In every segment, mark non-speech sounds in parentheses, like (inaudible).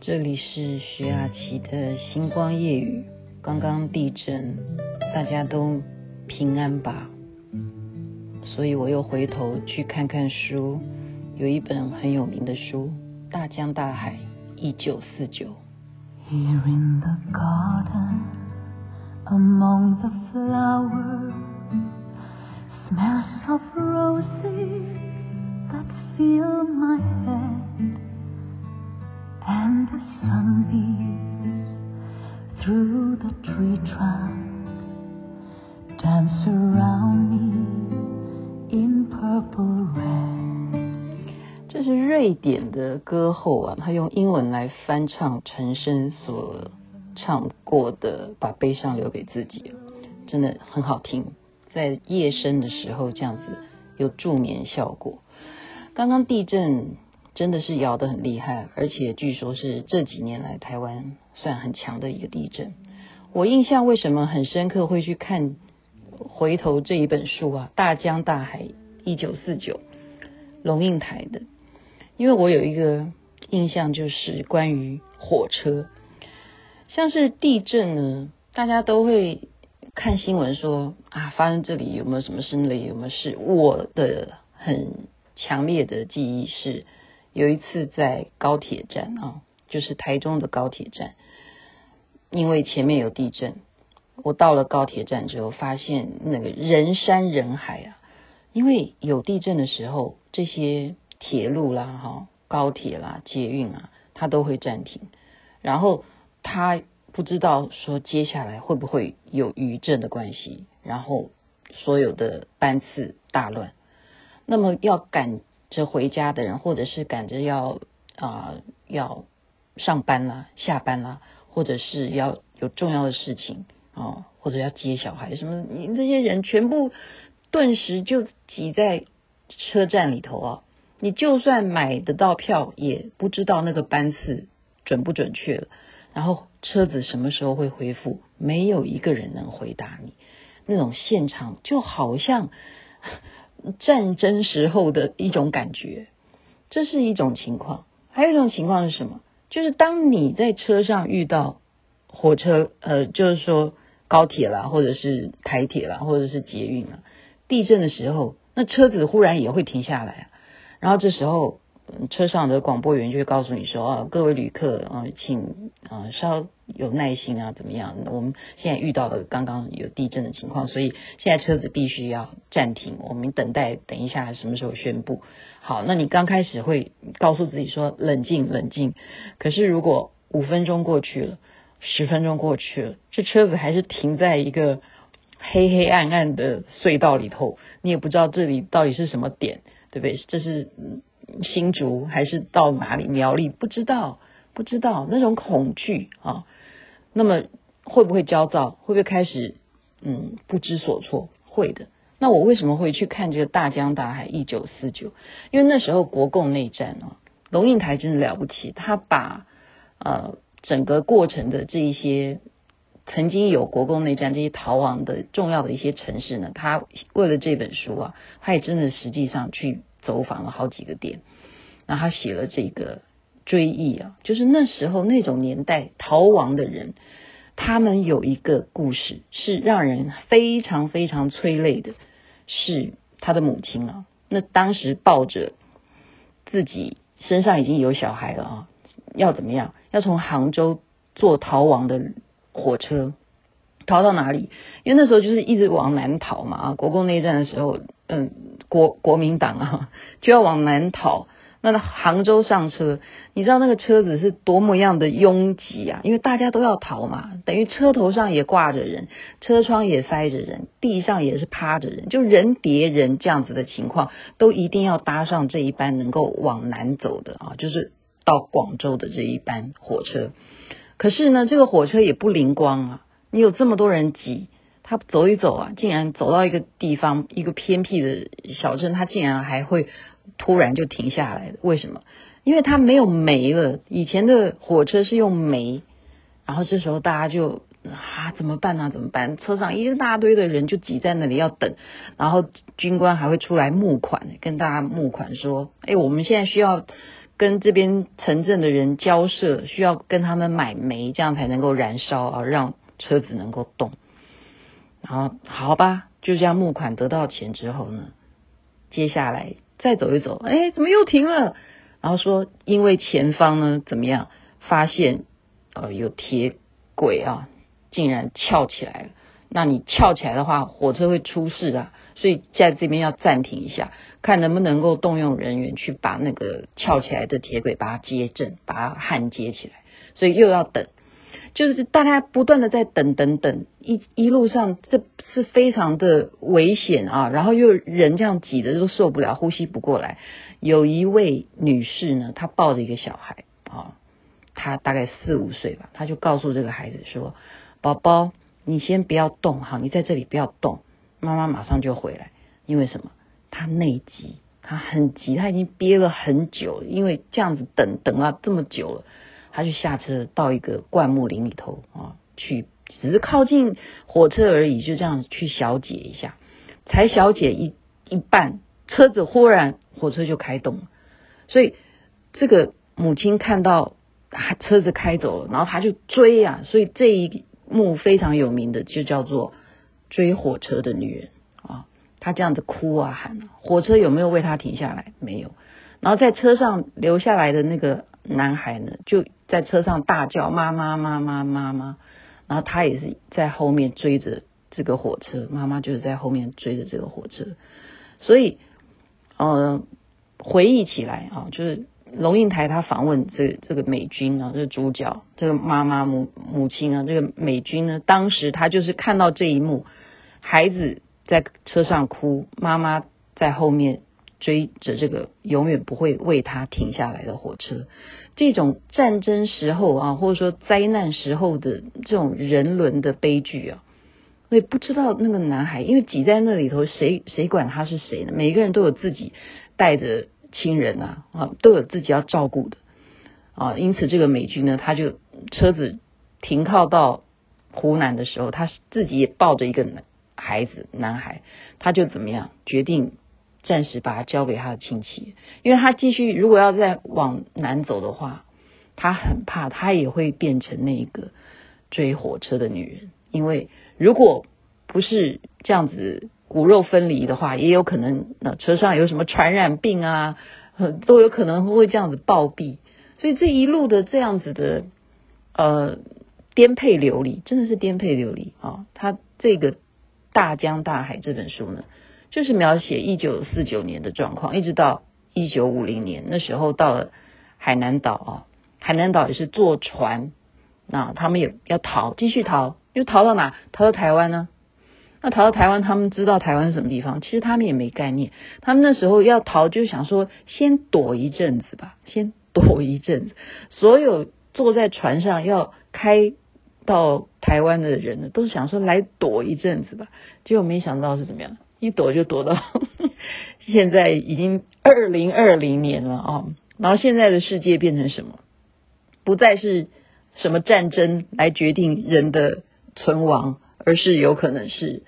这里是徐雅琪的星光夜雨。刚刚地震，大家都平安吧？所以我又回头去看看书，有一本很有名的书《大江大海一九四九》。Here in the garden, among the flowers, 的歌后啊，他用英文来翻唱陈升所唱过的《把悲伤留给自己》，真的很好听，在夜深的时候这样子有助眠效果。刚刚地震真的是摇得很厉害，而且据说是这几年来台湾算很强的一个地震。我印象为什么很深刻，会去看回头这一本书啊，《大江大海一九四九》，龙应台的。因为我有一个印象，就是关于火车，像是地震呢，大家都会看新闻说啊，发生这里有没有什么事，那里有没有事。我的很强烈的记忆是，有一次在高铁站啊，就是台中的高铁站，因为前面有地震，我到了高铁站之后，发现那个人山人海啊，因为有地震的时候，这些。铁路啦，哈，高铁啦，捷运啊，它都会暂停。然后他不知道说接下来会不会有余震的关系，然后所有的班次大乱。那么要赶着回家的人，或者是赶着要啊、要上班啦、下班啦，或者是要有重要的事情啊、或者要接小孩什么，你这些人全部顿时就挤在车站里头啊。你就算买得到票，也不知道那个班次准不准确了。然后车子什么时候会恢复，没有一个人能回答你。那种现场就好像战争时候的一种感觉，这是一种情况。还有一种情况是什么？就是当你在车上遇到火车，呃，就是说高铁啦，或者是台铁啦，或者是捷运啦，地震的时候，那车子忽然也会停下来啊。然后这时候，车上的广播员就会告诉你说：“啊，各位旅客啊，请啊稍有耐心啊，怎么样？我们现在遇到了刚刚有地震的情况，所以现在车子必须要暂停，我们等待等一下什么时候宣布。好，那你刚开始会告诉自己说冷静冷静，可是如果五分钟过去了，十分钟过去了，这车子还是停在一个黑黑暗暗的隧道里头，你也不知道这里到底是什么点。”对不对？这是新竹还是到哪里？苗栗？不知道，不知道那种恐惧啊。那么会不会焦躁？会不会开始嗯不知所措？会的。那我为什么会去看这个《大江大海一九四九》？因为那时候国共内战啊，龙应台真的了不起，他把呃整个过程的这一些。曾经有国共内战这些逃亡的重要的一些城市呢，他为了这本书啊，他也真的实际上去走访了好几个点，然后他写了这个追忆啊，就是那时候那种年代逃亡的人，他们有一个故事是让人非常非常催泪的，是他的母亲啊，那当时抱着自己身上已经有小孩了啊，要怎么样？要从杭州做逃亡的。火车逃到哪里？因为那时候就是一直往南逃嘛啊！国共内战的时候，嗯，国国民党啊 (laughs) 就要往南逃。那杭州上车，你知道那个车子是多么样的拥挤啊！因为大家都要逃嘛，等于车头上也挂着人，车窗也塞着人，地上也是趴着人，就人叠人这样子的情况，都一定要搭上这一班能够往南走的啊，就是到广州的这一班火车。可是呢，这个火车也不灵光啊！你有这么多人挤，他走一走啊，竟然走到一个地方，一个偏僻的小镇，他竟然还会突然就停下来。为什么？因为他没有煤了。以前的火车是用煤，然后这时候大家就啊，怎么办呢？怎么办？车上一大堆的人就挤在那里要等，然后军官还会出来募款，跟大家募款说：“哎，我们现在需要。”跟这边城镇的人交涉，需要跟他们买煤，这样才能够燃烧啊，让车子能够动。然后好吧，就这样募款得到钱之后呢，接下来再走一走，哎，怎么又停了？然后说因为前方呢怎么样，发现呃有铁轨啊，竟然翘起来了。那你翘起来的话，火车会出事啊，所以在这边要暂停一下，看能不能够动用人员去把那个翘起来的铁轨把它接正，把它焊接起来。所以又要等。就是大家不断的在等等等，一一路上这是非常的危险啊，然后又人这样挤的都受不了，呼吸不过来。有一位女士呢，她抱着一个小孩啊，她大概四五岁吧，她就告诉这个孩子说：“宝宝，你先不要动哈，你在这里不要动，妈妈马上就回来。”因为什么？他内急，他很急，他已经憋了很久，因为这样子等等了这么久了。他就下车到一个灌木林里头啊，去只是靠近火车而已，就这样去小解一下，才小解一一半，车子忽然火车就开动了，所以这个母亲看到车子开走了，然后他就追啊，所以这一幕非常有名的就叫做追火车的女人他，这样子哭啊喊，火车有没有为他停下来？没有，然后在车上留下来的那个男孩呢，就。在车上大叫妈妈妈妈妈妈，然后他也是在后面追着这个火车，妈妈就是在后面追着这个火车，所以呃回忆起来啊，就是龙应台他访问这这个美军啊，这个主角这个妈妈母母亲啊，这个美军呢，当时他就是看到这一幕，孩子在车上哭，妈妈在后面追着这个永远不会为他停下来的火车。这种战争时候啊，或者说灾难时候的这种人伦的悲剧啊，我也不知道那个男孩，因为挤在那里头，谁谁管他是谁呢？每个人都有自己带着亲人啊，啊，都有自己要照顾的啊。因此，这个美军呢，他就车子停靠到湖南的时候，他自己也抱着一个孩子，男孩，他就怎么样决定。暂时把他交给他的亲戚，因为他继续如果要再往南走的话，他很怕他也会变成那个追火车的女人。因为如果不是这样子骨肉分离的话，也有可能那车上有什么传染病啊，都有可能会这样子暴毙。所以这一路的这样子的呃颠沛流离，真的是颠沛流离啊！他这个《大江大海》这本书呢。就是描写一九四九年的状况，一直到一九五零年那时候到了海南岛啊，海南岛也是坐船，那他们也要逃，继续逃，又逃到哪？逃到台湾呢？那逃到台湾，他们知道台湾是什么地方？其实他们也没概念，他们那时候要逃，就想说先躲一阵子吧，先躲一阵子。所有坐在船上要开到台湾的人呢，都是想说来躲一阵子吧，结果没想到是怎么样？一躲就躲到 (laughs) 现在已经二零二零年了啊！然后现在的世界变成什么？不再是什么战争来决定人的存亡，而是有可能是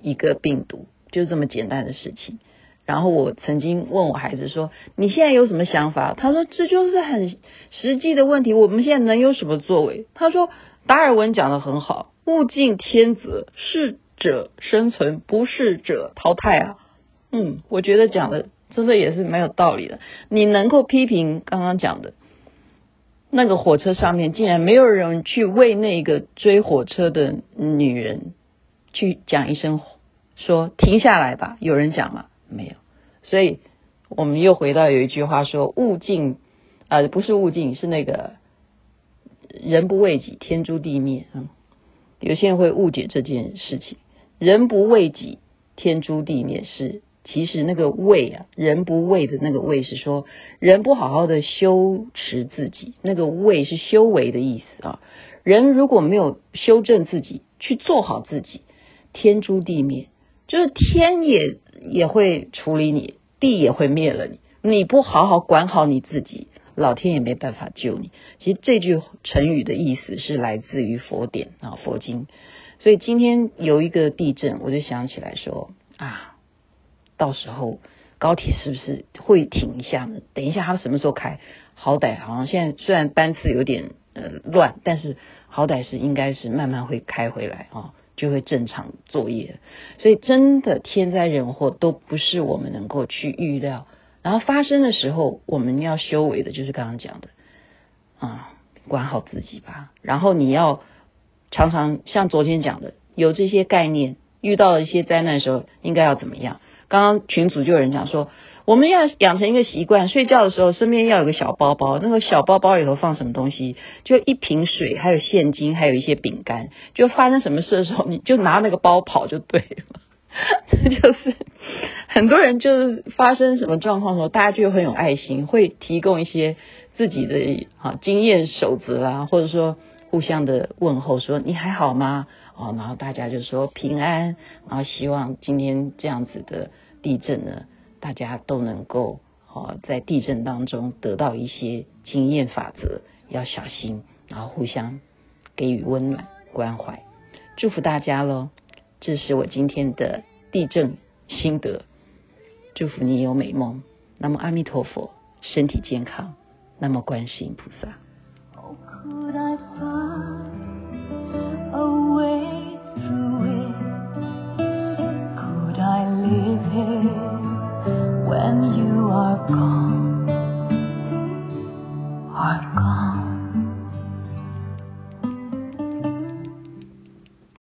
一个病毒，就这么简单的事情。然后我曾经问我孩子说：“你现在有什么想法？”他说：“这就是很实际的问题，我们现在能有什么作为？”他说：“达尔文讲得很好，物竞天择适。”者生存，不适者淘汰啊！嗯，我觉得讲的真的也是蛮有道理的。你能够批评刚刚讲的那个火车上面竟然没有人去为那个追火车的女人去讲一声说停下来吧？有人讲吗？没有。所以我们又回到有一句话说：物竞啊、呃，不是物竞，是那个人不为己，天诛地灭。嗯，有些人会误解这件事情。人不为己，天诛地灭。是，其实那个为啊，人不为的那个为是说，人不好好的修持自己，那个为是修为的意思啊。人如果没有修正自己，去做好自己，天诛地灭，就是天也也会处理你，地也会灭了你。你不好好管好你自己，老天也没办法救你。其实这句成语的意思是来自于佛典啊，佛经。所以今天有一个地震，我就想起来说啊，到时候高铁是不是会停一下呢？等一下它什么时候开？好歹好像现在虽然班次有点呃乱，但是好歹是应该是慢慢会开回来啊、哦，就会正常作业。所以真的天灾人祸都不是我们能够去预料，然后发生的时候，我们要修为的就是刚刚讲的啊、管好自己吧。然后你要常常像昨天讲的，有这些概念，遇到了一些灾难的时候，应该要怎么样？刚刚群组就有人讲说。我们要养成一个习惯，睡觉的时候身边要有个小包包，那个小包包里头放什么东西？就一瓶水，还有现金，还有一些饼干。就发生什么事的时候，你就拿那个包跑就对了。这 (laughs) 就是很多人就是发生什么状况的时候，大家就很有爱心，会提供一些自己的啊经验守则啊，或者说互相的问候，说你还好吗？哦，然后大家就说平安，然后希望今天这样子的地震呢。大家都能够哦，在地震当中得到一些经验法则，要小心，然后互相给予温暖关怀，祝福大家喽！这是我今天的地震心得，祝福你有美梦。那么阿弥陀佛，身体健康。那么观世音菩萨。